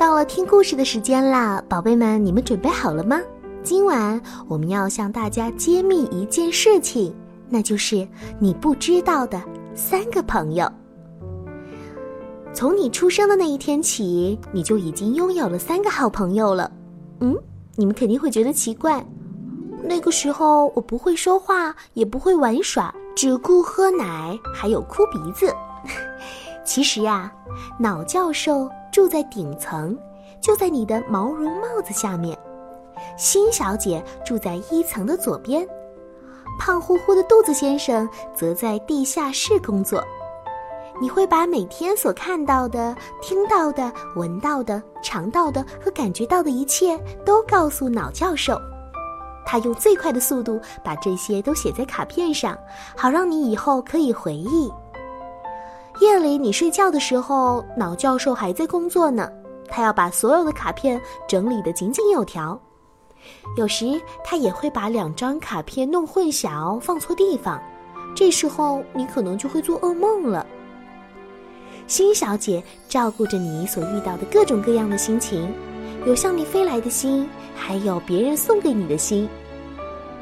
到了听故事的时间啦，宝贝们，你们准备好了吗？今晚我们要向大家揭秘一件事情，那就是你不知道的三个朋友。从你出生的那一天起，你就已经拥有了三个好朋友了。嗯，你们肯定会觉得奇怪，那个时候我不会说话，也不会玩耍，只顾喝奶，还有哭鼻子。其实呀，脑教授住在顶层，就在你的毛绒帽子下面；新小姐住在一层的左边，胖乎乎的肚子先生则在地下室工作。你会把每天所看到的、听到的、闻到的、尝到的和感觉到的一切都告诉脑教授，他用最快的速度把这些都写在卡片上，好让你以后可以回忆。夜里你睡觉的时候，脑教授还在工作呢，他要把所有的卡片整理得井井有条。有时他也会把两张卡片弄混淆，放错地方，这时候你可能就会做噩梦了。新小姐照顾着你所遇到的各种各样的心情，有向你飞来的心，还有别人送给你的心。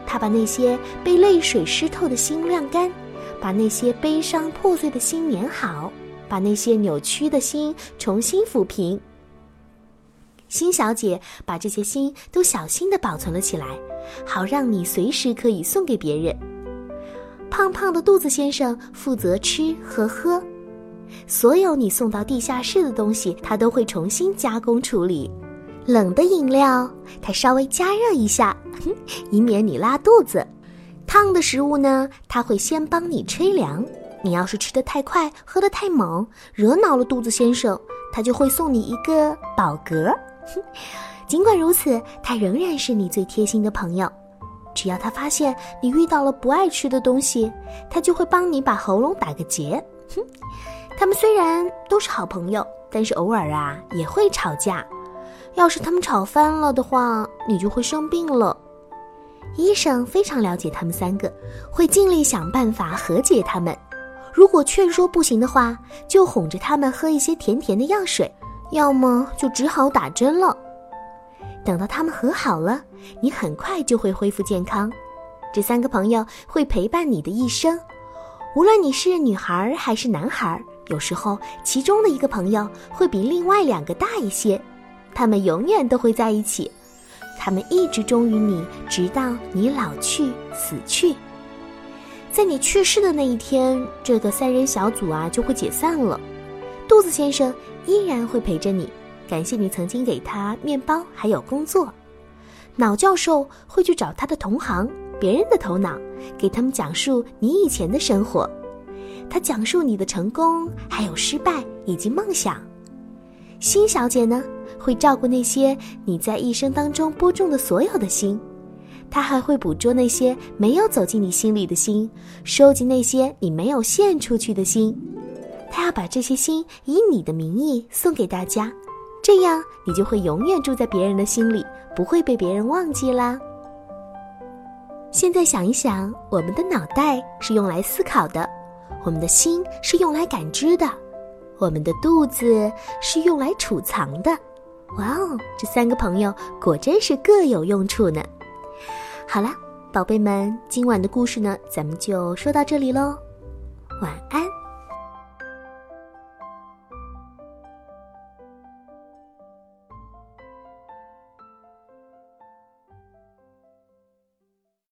她把那些被泪水湿透的心晾干，把那些悲伤破碎的心粘好，把那些扭曲的心重新抚平。新小姐把这些心都小心的保存了起来，好让你随时可以送给别人。胖胖的肚子先生负责吃和喝。所有你送到地下室的东西，他都会重新加工处理。冷的饮料，他稍微加热一下，以免你拉肚子；烫的食物呢，他会先帮你吹凉。你要是吃的太快，喝的太猛，惹恼了肚子先生，他就会送你一个饱嗝。尽管如此，他仍然是你最贴心的朋友。只要他发现你遇到了不爱吃的东西，他就会帮你把喉咙打个结。哼。他们虽然都是好朋友，但是偶尔啊也会吵架。要是他们吵翻了的话，你就会生病了。医生非常了解他们三个，会尽力想办法和解他们。如果劝说不行的话，就哄着他们喝一些甜甜的药水，要么就只好打针了。等到他们和好了，你很快就会恢复健康。这三个朋友会陪伴你的一生，无论你是女孩还是男孩。有时候，其中的一个朋友会比另外两个大一些，他们永远都会在一起，他们一直忠于你，直到你老去死去。在你去世的那一天，这个三人小组啊就会解散了。肚子先生依然会陪着你，感谢你曾经给他面包还有工作。脑教授会去找他的同行，别人的头脑，给他们讲述你以前的生活。他讲述你的成功，还有失败以及梦想。新小姐呢，会照顾那些你在一生当中播种的所有的心，他还会捕捉那些没有走进你心里的心，收集那些你没有献出去的心。他要把这些心以你的名义送给大家，这样你就会永远住在别人的心里，不会被别人忘记啦。现在想一想，我们的脑袋是用来思考的。我们的心是用来感知的，我们的肚子是用来储藏的。哇哦，这三个朋友果真是各有用处呢。好啦，宝贝们，今晚的故事呢，咱们就说到这里喽，晚安。